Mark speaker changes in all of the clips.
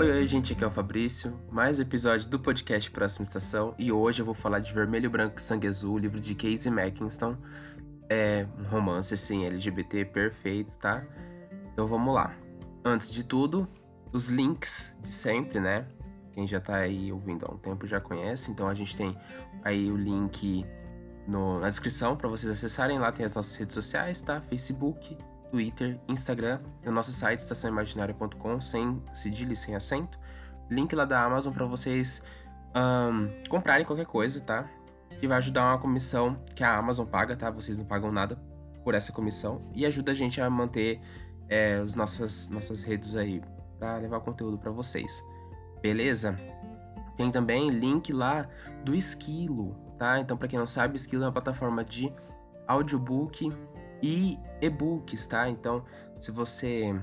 Speaker 1: Oi, oi, gente, aqui é o Fabrício. Mais um episódio do podcast Próxima Estação e hoje eu vou falar de Vermelho, Branco e Sangue Azul, livro de Casey Mackinston. É um romance, assim, LGBT perfeito, tá? Então vamos lá. Antes de tudo, os links de sempre, né? Quem já tá aí ouvindo há um tempo já conhece. Então a gente tem aí o link no, na descrição para vocês acessarem. Lá tem as nossas redes sociais, tá? Facebook, Twitter, Instagram e o nosso site estaçãoimaginária.com, sem cedilha e sem acento. Link lá da Amazon para vocês um, comprarem qualquer coisa, tá? Que vai ajudar uma comissão que a Amazon paga, tá? Vocês não pagam nada por essa comissão e ajuda a gente a manter é, as nossas, nossas redes aí para levar conteúdo para vocês. Beleza? Tem também link lá do Esquilo, tá? Então, para quem não sabe, Esquilo é uma plataforma de audiobook e e-books, tá? Então, se você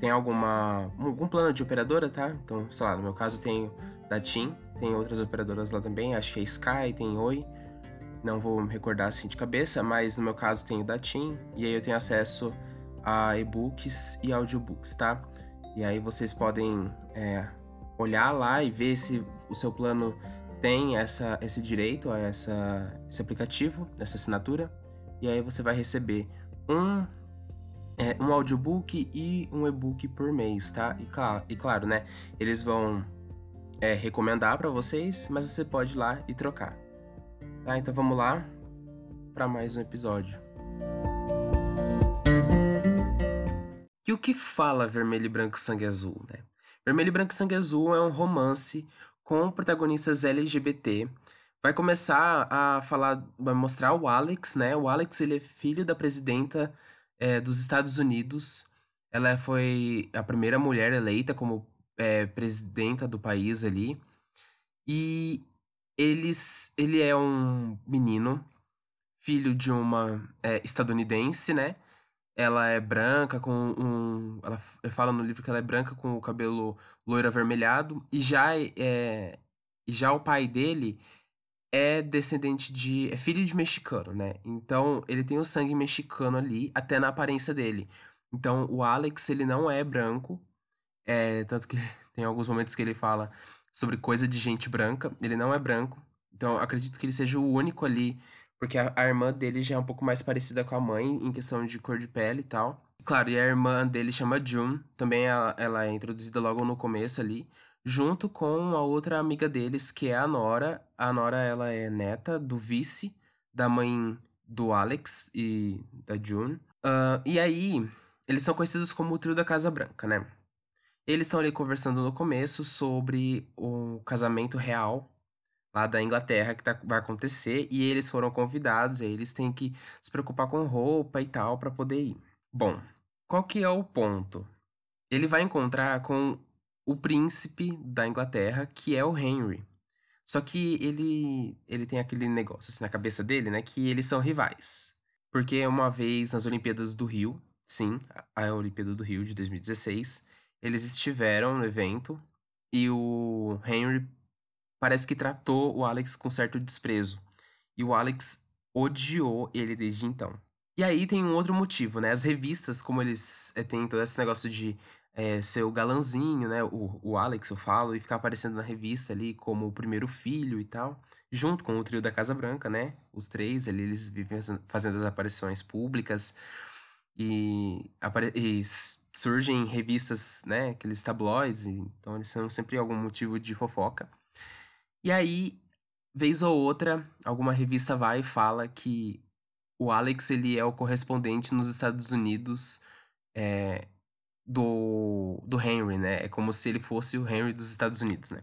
Speaker 1: tem alguma algum plano de operadora, tá? Então, sei lá, no meu caso tenho da TIM, tem outras operadoras lá também, acho que é Sky, tem Oi. Não vou me recordar assim de cabeça, mas no meu caso tenho da TIM e aí eu tenho acesso a e-books e audiobooks, tá? E aí vocês podem é, olhar lá e ver se o seu plano tem essa, esse direito a essa, esse aplicativo, essa assinatura. E aí você vai receber um, é, um audiobook e um e-book por mês, tá? E, claro, e claro, né? Eles vão é, recomendar para vocês, mas você pode ir lá e trocar. Tá? Então vamos lá para mais um episódio. E o que fala Vermelho, Branco e Sangue Azul, né? Vermelho, Branco e Sangue Azul é um romance com protagonistas LGBT vai começar a falar, vai mostrar o Alex, né? O Alex ele é filho da presidenta é, dos Estados Unidos. Ela foi a primeira mulher eleita como é, presidenta do país ali. E eles, ele é um menino, filho de uma é, estadunidense, né? Ela é branca com um. Ela fala no livro que ela é branca com o cabelo loiro avermelhado. E já, é, e já o pai dele é descendente de. é filho de mexicano, né? Então ele tem o sangue mexicano ali, até na aparência dele. Então o Alex, ele não é branco. É, tanto que tem alguns momentos que ele fala sobre coisa de gente branca. Ele não é branco. Então acredito que ele seja o único ali. Porque a, a irmã dele já é um pouco mais parecida com a mãe em questão de cor de pele e tal. Claro, e a irmã dele chama June. Também ela, ela é introduzida logo no começo ali junto com a outra amiga deles, que é a Nora. A Nora, ela é neta do vice da mãe do Alex e da June. Uh, e aí, eles são conhecidos como o trio da Casa Branca, né? Eles estão ali conversando no começo sobre o casamento real lá da Inglaterra que tá, vai acontecer e eles foram convidados, e eles têm que se preocupar com roupa e tal para poder ir. Bom, qual que é o ponto? Ele vai encontrar com o príncipe da Inglaterra, que é o Henry. Só que ele ele tem aquele negócio assim na cabeça dele, né, que eles são rivais. Porque uma vez nas Olimpíadas do Rio, sim, a Olimpíada do Rio de 2016, eles estiveram no evento e o Henry parece que tratou o Alex com certo desprezo. E o Alex odiou ele desde então. E aí tem um outro motivo, né? As revistas, como eles é, têm todo esse negócio de é, ser o galanzinho, né? O, o Alex, eu falo, e ficar aparecendo na revista ali como o primeiro filho e tal, junto com o trio da Casa Branca, né? Os três ali, eles vivem fazendo as aparições públicas e, e surgem revistas, né? Aqueles tabloides, então eles são sempre algum motivo de fofoca. E aí, vez ou outra, alguma revista vai e fala que o Alex ele é o correspondente nos Estados Unidos é, do, do Henry, né? É como se ele fosse o Henry dos Estados Unidos, né?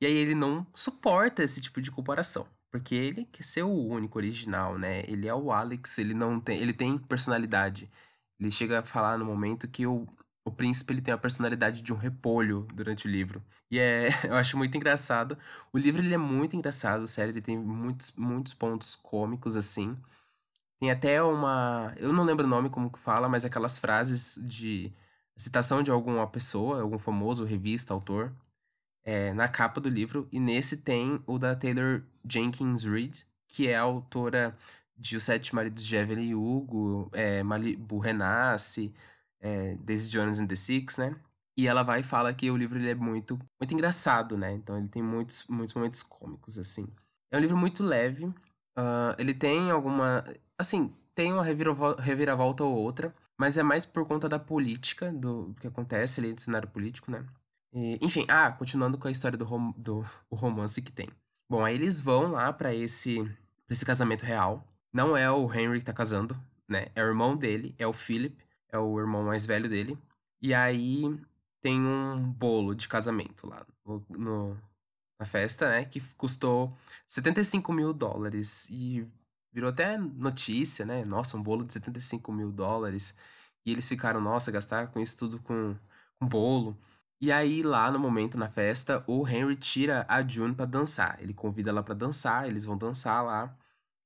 Speaker 1: E aí ele não suporta esse tipo de comparação. Porque ele quer ser o único original, né? Ele é o Alex, ele não tem. Ele tem personalidade. Ele chega a falar no momento que o, o príncipe ele tem a personalidade de um repolho durante o livro. E é, eu acho muito engraçado. O livro ele é muito engraçado, sério, ele tem muitos, muitos pontos cômicos assim. Tem até uma, eu não lembro o nome como que fala, mas aquelas frases de citação de alguma pessoa, algum famoso, revista, autor, é, na capa do livro. E nesse tem o da Taylor Jenkins Reid, que é a autora de Os Sete Maridos de Evelyn Hugo, é, Malibu Renasce, é, Daisy Jones and the Six, né? E ela vai e fala que o livro ele é muito, muito engraçado, né? Então ele tem muitos, muitos momentos cômicos, assim. É um livro muito leve. Uh, ele tem alguma. Assim, tem uma reviravolta, ou outra, mas é mais por conta da política, do que acontece ali no cenário político, né? E, enfim, ah, continuando com a história do, rom do romance que tem. Bom, aí eles vão lá para esse, pra esse casamento real. Não é o Henry que tá casando, né? É o irmão dele, é o Philip, é o irmão mais velho dele. E aí tem um bolo de casamento lá no, no na festa, né? Que custou 75 mil dólares. E virou até notícia, né? Nossa, um bolo de 75 mil dólares. E eles ficaram, nossa, gastar com isso tudo com, com bolo. E aí, lá no momento, na festa, o Henry tira a June pra dançar. Ele convida ela pra dançar, eles vão dançar lá.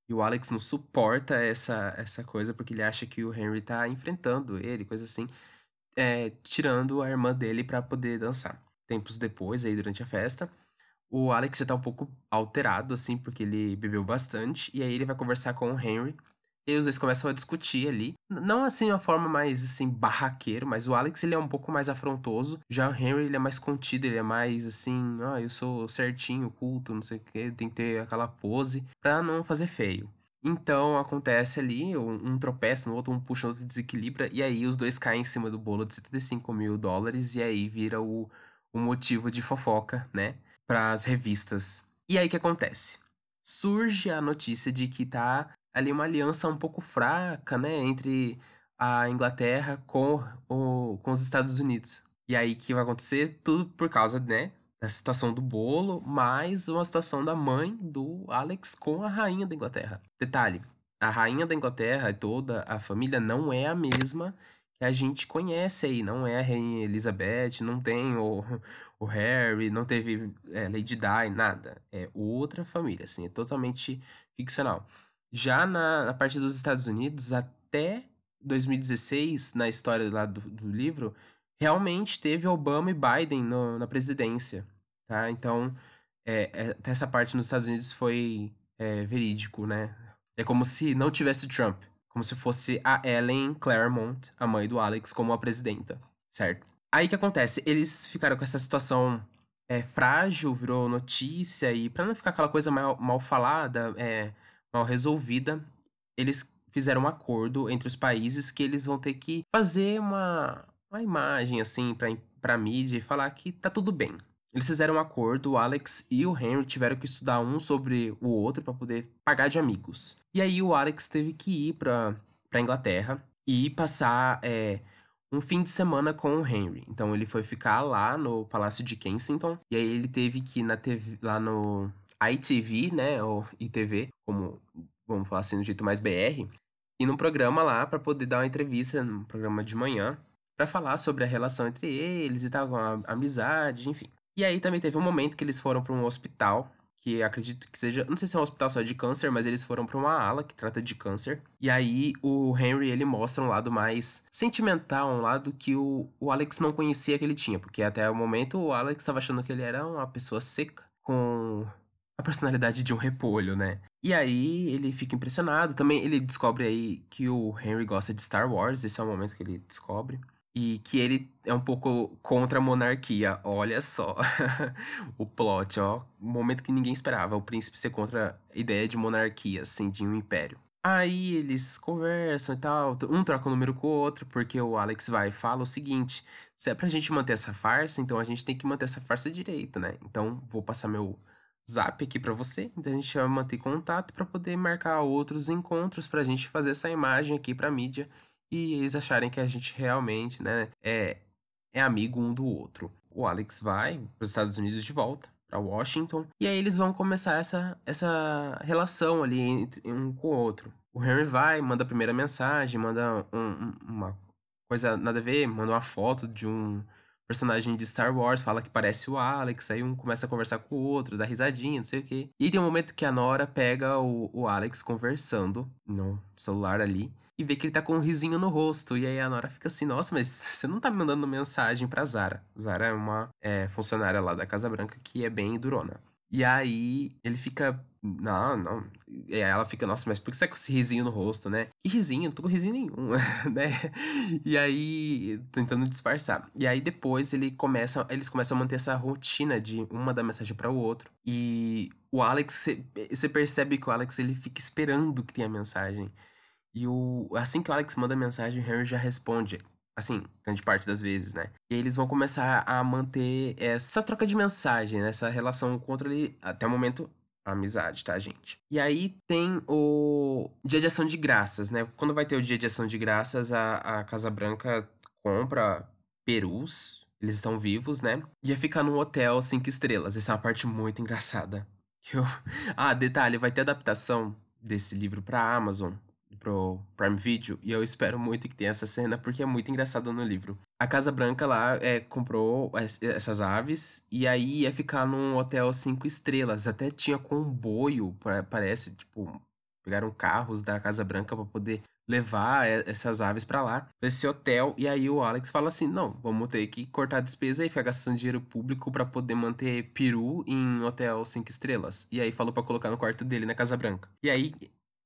Speaker 1: E o Alex não suporta essa, essa coisa porque ele acha que o Henry tá enfrentando ele, coisa assim. É, tirando a irmã dele para poder dançar. Tempos depois, aí durante a festa, o Alex já tá um pouco alterado, assim, porque ele bebeu bastante. E aí ele vai conversar com o Henry. E os dois começam a discutir ali. Não assim uma forma mais, assim, barraqueiro, mas o Alex, ele é um pouco mais afrontoso. Já o Henry, ele é mais contido, ele é mais, assim, ah, eu sou certinho, culto, não sei o que, tem que ter aquela pose pra não fazer feio. Então acontece ali, um, um tropeça no outro, um puxa, o outro desequilibra, e aí os dois caem em cima do bolo de 75 mil dólares, e aí vira o, o motivo de fofoca, né? Para as revistas. E aí o que acontece? Surge a notícia de que tá ali uma aliança um pouco fraca, né, entre a Inglaterra com, o, com os Estados Unidos. E aí que vai acontecer? Tudo por causa, né, da situação do bolo, mais uma situação da mãe do Alex com a rainha da Inglaterra. Detalhe, a rainha da Inglaterra e toda a família não é a mesma a gente conhece aí. Não é a Rainha Elizabeth, não tem o, o Harry, não teve é, Lady Di, nada. É outra família, assim, é totalmente ficcional. Já na, na parte dos Estados Unidos, até 2016, na história lá do, do livro, realmente teve Obama e Biden no, na presidência, tá? Então, é, é, essa parte nos Estados Unidos foi é, verídico, né? É como se não tivesse Trump como se fosse a Ellen Claremont, a mãe do Alex, como a presidenta, certo? Aí que acontece? Eles ficaram com essa situação é, frágil, virou notícia, e para não ficar aquela coisa mal, mal falada, é, mal resolvida, eles fizeram um acordo entre os países que eles vão ter que fazer uma, uma imagem, assim, pra, pra mídia e falar que tá tudo bem, eles fizeram um acordo, o Alex e o Henry tiveram que estudar um sobre o outro para poder pagar de amigos. E aí o Alex teve que ir para pra Inglaterra e passar é, um fim de semana com o Henry. Então ele foi ficar lá no Palácio de Kensington e aí ele teve que ir na TV, lá no ITV, né, ou ITV, como vamos falar assim, no jeito mais BR, e num programa lá para poder dar uma entrevista, num programa de manhã, para falar sobre a relação entre eles e tal, a amizade, enfim. E aí também teve um momento que eles foram para um hospital, que acredito que seja, não sei se é um hospital só de câncer, mas eles foram para uma ala que trata de câncer. E aí o Henry, ele mostra um lado mais sentimental, um lado que o, o Alex não conhecia que ele tinha, porque até o momento o Alex estava achando que ele era uma pessoa seca, com a personalidade de um repolho, né? E aí ele fica impressionado. Também ele descobre aí que o Henry gosta de Star Wars, esse é o momento que ele descobre e que ele é um pouco contra a monarquia. Olha só o plot, ó. Momento que ninguém esperava. O príncipe ser contra a ideia de monarquia, assim, de um império. Aí eles conversam e tal, um troca o número com o outro, porque o Alex vai e fala o seguinte: se é pra gente manter essa farsa, então a gente tem que manter essa farsa direito, né? Então vou passar meu zap aqui para você, então a gente vai manter contato para poder marcar outros encontros pra gente fazer essa imagem aqui pra mídia e eles acharem que a gente realmente, né, é, é amigo um do outro. O Alex vai para os Estados Unidos de volta, para Washington, e aí eles vão começar essa, essa relação ali entre um com o outro. O Henry vai, manda a primeira mensagem, manda um, uma coisa nada a ver, manda uma foto de um personagem de Star Wars, fala que parece o Alex, aí um começa a conversar com o outro, dá risadinha, não sei o quê. E tem um momento que a Nora pega o, o Alex conversando no celular ali, e vê que ele tá com um risinho no rosto. E aí a Nora fica assim, nossa, mas você não tá me mandando mensagem pra Zara. Zara é uma é, funcionária lá da Casa Branca que é bem durona. E aí ele fica. Não, não. E ela fica, nossa, mas por que você tá com esse risinho no rosto, né? Que risinho? Não tô com risinho nenhum, né? E aí, tentando disfarçar. E aí depois ele começa, eles começam a manter essa rotina de uma dar mensagem para o outro. E o Alex, você percebe que o Alex ele fica esperando que tenha mensagem. E o, assim que o Alex manda mensagem, o Harry já responde. Assim, grande parte das vezes, né? E eles vão começar a manter essa troca de mensagem, né? essa relação contra ele até o momento amizade, tá, gente? E aí tem o dia de ação de graças, né? Quando vai ter o dia de ação de graças, a, a Casa Branca compra perus, eles estão vivos, né? E ia ficar num hotel cinco estrelas. Essa é uma parte muito engraçada. Eu... Ah, detalhe, vai ter adaptação desse livro pra Amazon pro Prime Video e eu espero muito que tenha essa cena porque é muito engraçado no livro. A Casa Branca lá é, comprou essas aves e aí ia ficar num hotel cinco estrelas. Até tinha comboio, parece, tipo, pegaram carros da Casa Branca para poder levar essas aves para lá, esse hotel. E aí o Alex fala assim: não, vamos ter que cortar a despesa e ficar gastando dinheiro público para poder manter peru em hotel cinco estrelas. E aí falou para colocar no quarto dele na Casa Branca. E aí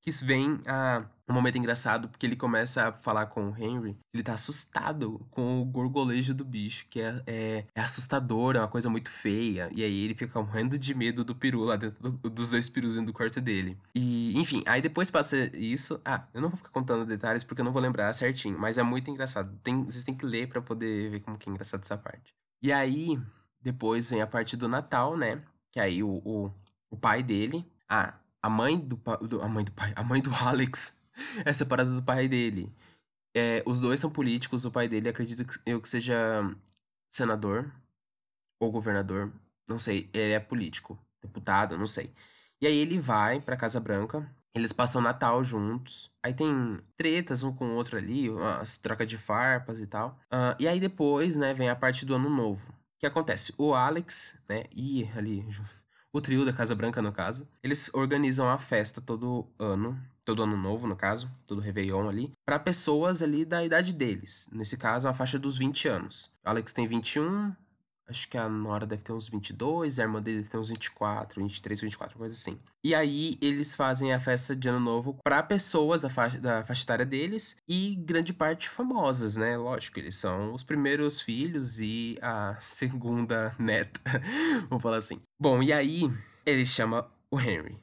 Speaker 1: que isso vem a um momento engraçado, porque ele começa a falar com o Henry, ele tá assustado com o gorgolejo do bicho, que é, é, é assustador, é uma coisa muito feia. E aí ele fica morrendo de medo do peru lá dentro do, dos dois perus dentro do quarto dele. E, enfim, aí depois passa isso. Ah, eu não vou ficar contando detalhes porque eu não vou lembrar certinho, mas é muito engraçado. Tem, vocês têm que ler para poder ver como que é engraçado essa parte. E aí, depois vem a parte do Natal, né? Que aí o, o, o pai dele. Ah, a mãe do, do, a mãe do pai, a mãe do Alex é separada do pai dele. É, os dois são políticos, o pai dele acredito que eu que seja senador ou governador, não sei, ele é político, deputado, não sei. E aí ele vai pra Casa Branca, eles passam Natal juntos. Aí tem tretas um com o outro ali, as trocas de farpas e tal. Uh, e aí depois, né, vem a parte do ano novo. O que acontece? O Alex, né, e ali o trio da Casa Branca, no caso, eles organizam a festa todo ano, todo ano novo, no caso, todo Réveillon ali, para pessoas ali da idade deles. Nesse caso, a faixa dos 20 anos. Alex tem 21, Acho que a Nora deve ter uns 22, a irmã dele deve ter uns 24, 23, 24, coisa assim. E aí eles fazem a festa de ano novo para pessoas da faixa, da faixa etária deles e grande parte famosas, né? Lógico, eles são os primeiros filhos e a segunda neta, vamos falar assim. Bom, e aí ele chama o Henry.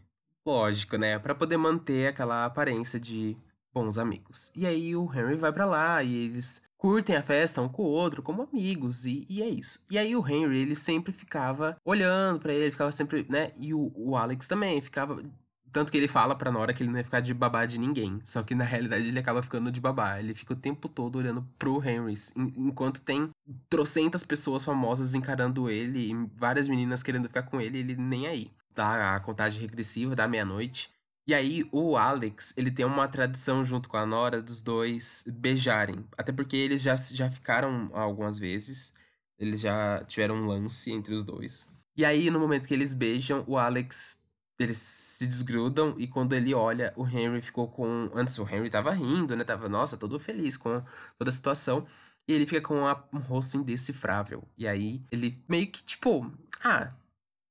Speaker 1: Lógico, né? Para poder manter aquela aparência de bons amigos. E aí o Henry vai para lá e eles curtem a festa um com o outro, como amigos, e, e é isso. E aí o Henry, ele sempre ficava olhando para ele, ficava sempre, né? E o, o Alex também ficava. Tanto que ele fala pra Nora que ele não ia ficar de babá de ninguém. Só que na realidade ele acaba ficando de babá. Ele fica o tempo todo olhando pro Henry. Enquanto tem trocentas pessoas famosas encarando ele e várias meninas querendo ficar com ele, ele nem aí. Tá a contagem regressiva da meia-noite. E aí, o Alex, ele tem uma tradição junto com a Nora dos dois beijarem. Até porque eles já, já ficaram algumas vezes. Eles já tiveram um lance entre os dois. E aí, no momento que eles beijam, o Alex. Eles se desgrudam e quando ele olha, o Henry ficou com. Antes o Henry tava rindo, né? Tava, nossa, todo feliz com toda a situação. E ele fica com um rosto indecifrável. E aí, ele meio que, tipo, ah,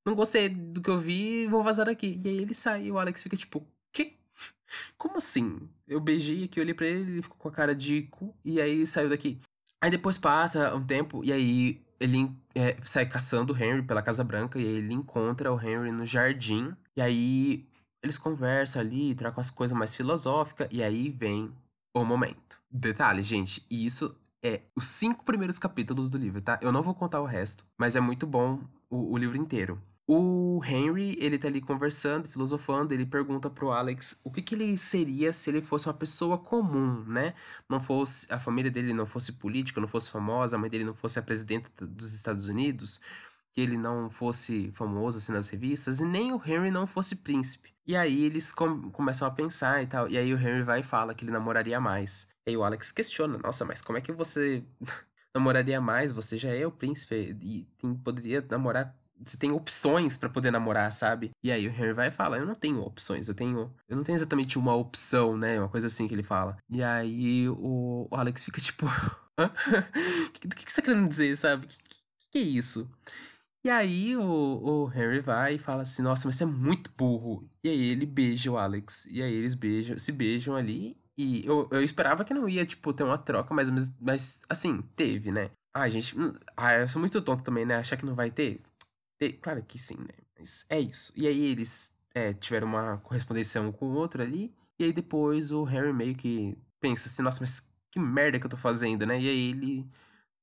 Speaker 1: não gostei do que eu vi, vou vazar daqui. E aí ele sai e o Alex fica tipo, que? Como assim? Eu beijei aqui, olhei pra ele, ele ficou com a cara de cu, e aí saiu daqui. Aí depois passa um tempo, e aí ele é, sai caçando o Henry pela Casa Branca, e aí ele encontra o Henry no jardim, e aí eles conversam ali, trocam as coisas mais filosóficas, e aí vem o momento. Detalhe, gente, isso é os cinco primeiros capítulos do livro, tá? Eu não vou contar o resto, mas é muito bom o, o livro inteiro. O Henry, ele tá ali conversando, filosofando, ele pergunta pro Alex o que que ele seria se ele fosse uma pessoa comum, né? Não fosse, a família dele não fosse política, não fosse famosa, a mãe dele não fosse a presidenta dos Estados Unidos, que ele não fosse famoso assim nas revistas, e nem o Henry não fosse príncipe. E aí eles com começam a pensar e tal, e aí o Henry vai e fala que ele namoraria mais. E aí o Alex questiona, nossa, mas como é que você namoraria mais? Você já é o príncipe e tem, poderia namorar você tem opções para poder namorar, sabe? E aí o Henry vai e fala: Eu não tenho opções, eu tenho. Eu não tenho exatamente uma opção, né? Uma coisa assim que ele fala. E aí o, o Alex fica tipo. Do que, que, você tá querendo dizer, sabe? Que, que, que é isso? E aí o, o Henry vai e fala assim, nossa, mas você é muito burro. E aí ele beija o Alex. E aí eles beijam, se beijam ali. E eu, eu esperava que não ia, tipo, ter uma troca, mas, mas, mas assim, teve, né? Ah, gente. hum, Ah, eu sou muito tonto também, né? Achar que não vai ter. Claro que sim, né? Mas é isso. E aí eles é, tiveram uma correspondência um com o outro ali. E aí depois o Harry meio que pensa assim, nossa, mas que merda que eu tô fazendo, né? E aí ele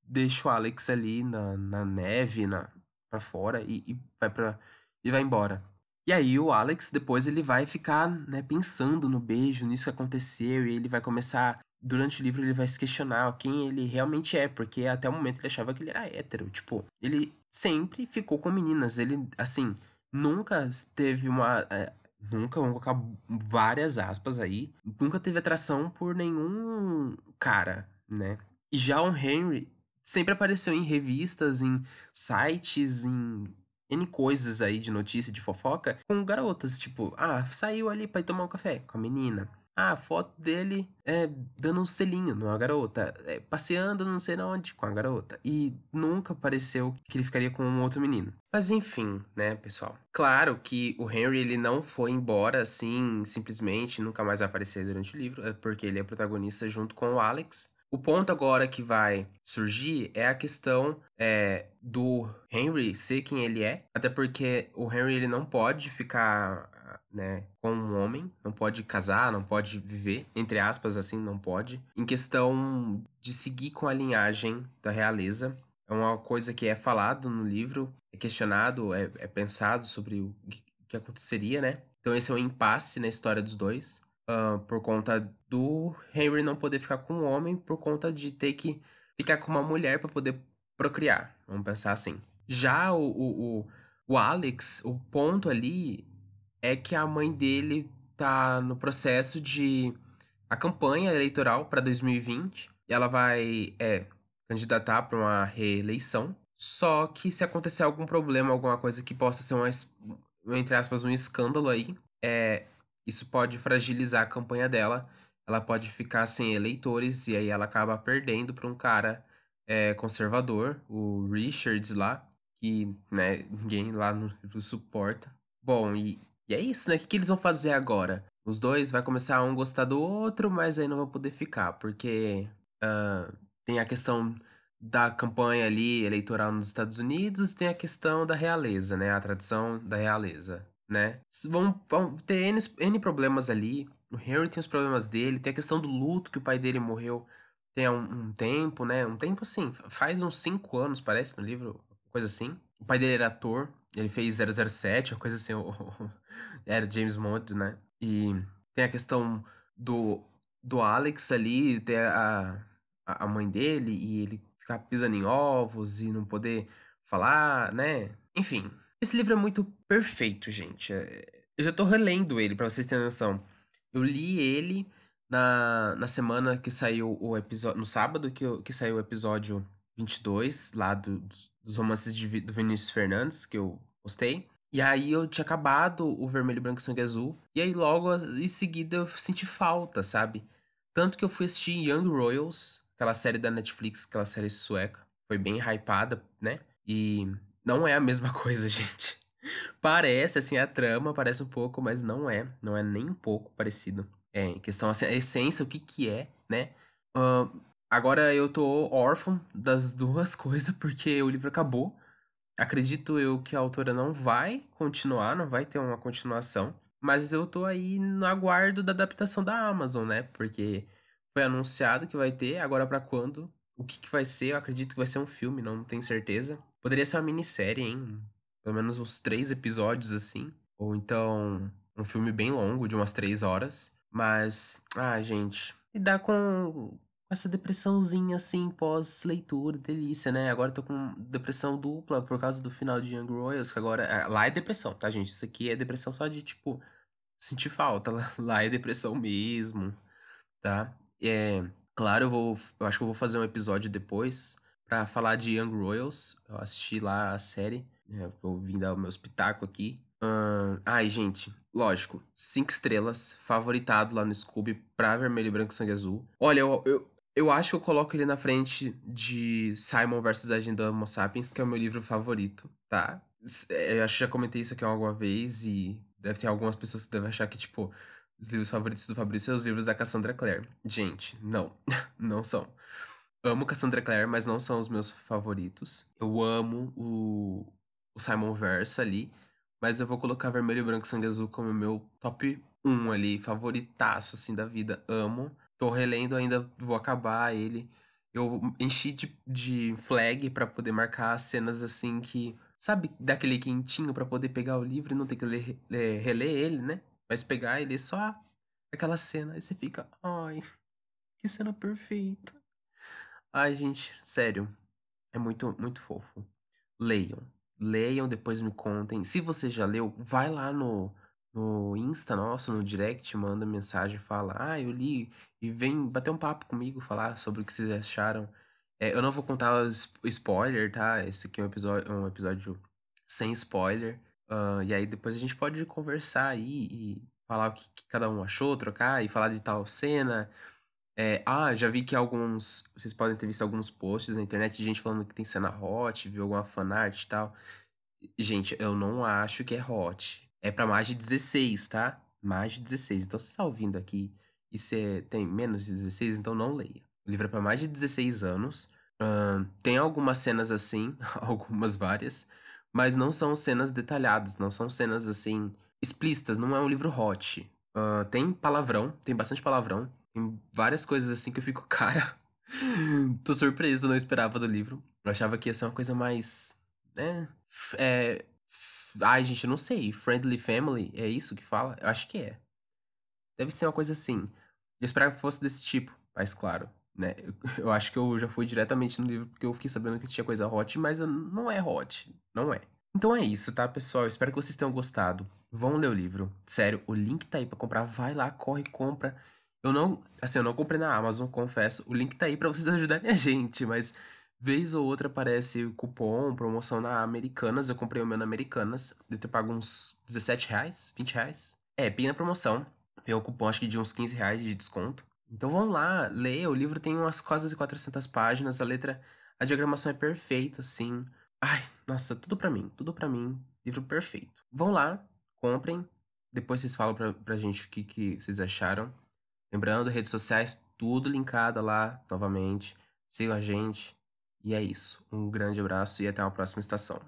Speaker 1: deixa o Alex ali na, na neve, na, pra fora e, e vai para e vai embora. E aí o Alex depois ele vai ficar, né, pensando no beijo, nisso que aconteceu, e ele vai começar, durante o livro ele vai se questionar quem ele realmente é, porque até o momento ele achava que ele era hétero, tipo, ele sempre ficou com meninas, ele, assim, nunca teve uma, é, nunca, vamos colocar várias aspas aí, nunca teve atração por nenhum cara, né? E já o Henry sempre apareceu em revistas, em sites, em N coisas aí de notícia, de fofoca, com garotas, tipo, ah, saiu ali pra ir tomar um café com a menina. Ah, foto dele é, dando um selinho numa garota, é, passeando não sei onde com a garota. E nunca pareceu que ele ficaria com um outro menino. Mas enfim, né, pessoal? Claro que o Henry ele não foi embora assim, simplesmente, nunca mais aparecer durante o livro, é porque ele é protagonista junto com o Alex. O ponto agora que vai surgir é a questão é, do Henry ser quem ele é, até porque o Henry ele não pode ficar né, com um homem, não pode casar, não pode viver, entre aspas, assim, não pode. Em questão de seguir com a linhagem da realeza, é uma coisa que é falado no livro, é questionado, é, é pensado sobre o que aconteceria, né? Então esse é um impasse na história dos dois uh, por conta do Henry não poder ficar com um homem, por conta de ter que ficar com uma mulher para poder procriar. Vamos pensar assim. Já o, o, o, o Alex, o ponto ali é que a mãe dele tá no processo de a campanha eleitoral para 2020 e ela vai é, candidatar para uma reeleição. Só que se acontecer algum problema, alguma coisa que possa ser um, entre aspas, um escândalo aí, é, isso pode fragilizar a campanha dela. Ela pode ficar sem eleitores e aí ela acaba perdendo para um cara é, conservador, o Richards lá, que né, ninguém lá no, suporta. Bom, e, e, é isso, né? O que, que eles vão fazer agora? Os dois vai começar um gostar do outro, mas aí não vão poder ficar, porque uh, tem a questão da campanha ali eleitoral nos Estados Unidos, tem a questão da realeza, né? A tradição da realeza né? Vão, vão ter N, N problemas ali. O Harry tem os problemas dele, tem a questão do luto que o pai dele morreu tem um, um tempo, né? Um tempo assim, faz uns 5 anos, parece, no livro, coisa assim. O pai dele era ator, ele fez 007, uma coisa assim, o, o, era James Bond, né? E tem a questão do, do Alex ali, ter a, a mãe dele e ele ficar pisando em ovos e não poder falar, né? Enfim, esse livro é muito perfeito, gente. É, eu já tô relendo ele, para vocês terem noção. Eu li ele na, na semana que saiu o episódio. No sábado que, que saiu o episódio 22, lá do, dos romances de, do Vinícius Fernandes, que eu postei. E aí eu tinha acabado o Vermelho, Branco e Sangue Azul. E aí logo em seguida eu senti falta, sabe? Tanto que eu fui assistir Young Royals, aquela série da Netflix, aquela série sueca. Foi bem hypada, né? E não é a mesma coisa, gente. Parece, assim, a trama parece um pouco, mas não é. Não é nem um pouco parecido. É, em questão, assim, a essência, o que que é, né? Uh, agora eu tô órfão das duas coisas, porque o livro acabou. Acredito eu que a autora não vai continuar, não vai ter uma continuação. Mas eu tô aí no aguardo da adaptação da Amazon, né? Porque foi anunciado que vai ter, agora para quando? O que, que vai ser? Eu acredito que vai ser um filme, não tenho certeza. Poderia ser uma minissérie, hein? Pelo menos uns três episódios assim. Ou então um filme bem longo, de umas três horas. Mas, ah, gente, lidar com essa depressãozinha assim, pós-leitura, delícia, né? Agora eu tô com depressão dupla por causa do final de Young Royals, que agora. É, lá é depressão, tá, gente? Isso aqui é depressão só de, tipo, sentir falta. Lá é depressão mesmo, tá? É. Claro, eu vou. Eu acho que eu vou fazer um episódio depois para falar de Young Royals. Eu assisti lá a série. Né, vou vir dar o meu espetáculo aqui. Uh, ai, gente, lógico, cinco estrelas, favoritado lá no Scooby pra Vermelho, Branco e Sangue Azul. Olha, eu, eu, Eu acho que eu coloco ele na frente de Simon versus Agenda Homo Sapiens, que é o meu livro favorito, tá? Eh, eu acho que já comentei isso aqui alguma vez e deve ter algumas pessoas que devem achar que, tipo, os livros favoritos do Fabrício são os livros da Cassandra Clare. Gente, não, não são. Amo Cassandra Clare, mas não são os meus favoritos. Eu amo o o Simon Verso ali, mas eu vou colocar Vermelho, Branco, Sangue Azul como meu top 1 ali, favoritaço, assim, da vida. Amo. Tô relendo ainda, vou acabar ele. Eu enchi de, de flag pra poder marcar as cenas assim que. Sabe, daquele quentinho pra poder pegar o livro e não ter que ler, ler- reler ele, né? Mas pegar ele só aquela cena. Aí você fica, ai, que cena perfeita. Ai, gente, sério. É muito, muito fofo. Leiam. Leiam, depois me contem. Se você já leu, vai lá no, no Insta nosso, no direct, manda mensagem, fala: Ah, eu li, e vem bater um papo comigo, falar sobre o que vocês acharam. É, eu não vou contar spoiler, tá? Esse aqui é um episódio, um episódio sem spoiler. Ah, e aí depois a gente pode conversar aí e falar o que, que cada um achou, trocar e falar de tal cena. É, ah, já vi que alguns. Vocês podem ter visto alguns posts na internet de gente falando que tem cena hot, viu alguma fanart e tal. Gente, eu não acho que é hot. É pra mais de 16, tá? Mais de 16. Então, se tá ouvindo aqui e você tem menos de 16, então não leia. O livro é pra mais de 16 anos. Ahn, tem algumas cenas assim, algumas várias, mas não são cenas detalhadas, não são cenas assim explícitas, não é um livro hot. Ahn, tem palavrão, tem bastante palavrão, tem várias coisas assim que eu fico, cara, tô surpreso, não esperava do livro. Eu achava que ia ser uma coisa mais, né? É, ai, gente, eu não sei. Friendly Family, é isso que fala? Eu acho que é. Deve ser uma coisa assim. Eu esperava que fosse desse tipo, mas claro, né? Eu, acho que eu já fui diretamente no livro porque eu fiquei sabendo que tinha coisa hot, mas não é hot. Não é. Então é isso, tá, pessoal? Eu espero que vocês tenham gostado. Vão ler o livro. Sério, o link tá aí pra comprar. Vai lá, corre, compra. Eu não, assim, eu não comprei na Amazon, confesso. O link tá aí pra vocês ajudarem a gente, mas vez ou outra aparece cupom, promoção na Americanas. Eu comprei o meu na Americanas. Deve ter pago uns 17 reais, 20 reais. É, bem na promoção. Tem um cupom, acho que de uns 15 reais de desconto. Então vão lá, leia. O livro tem umas quase 400 páginas. A letra, a diagramação é perfeita, assim. Ai, nossa, tudo pra mim, tudo pra mim. Livro perfeito. Vão lá, comprem. Depois vocês falam pra, pra gente o que, que vocês acharam. Lembrando, redes sociais, tudo linkada lá novamente. Sigam a gente. E é isso. Um grande abraço e até uma próxima estação.